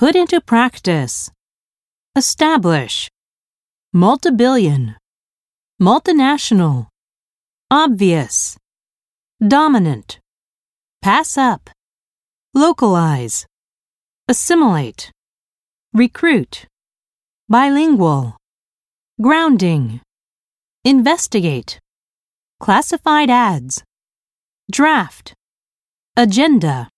Put into practice. Establish. Multibillion. Multinational. Obvious. Dominant. Pass up. Localize. Assimilate. Recruit. Bilingual. Grounding. Investigate. Classified ads. Draft. Agenda.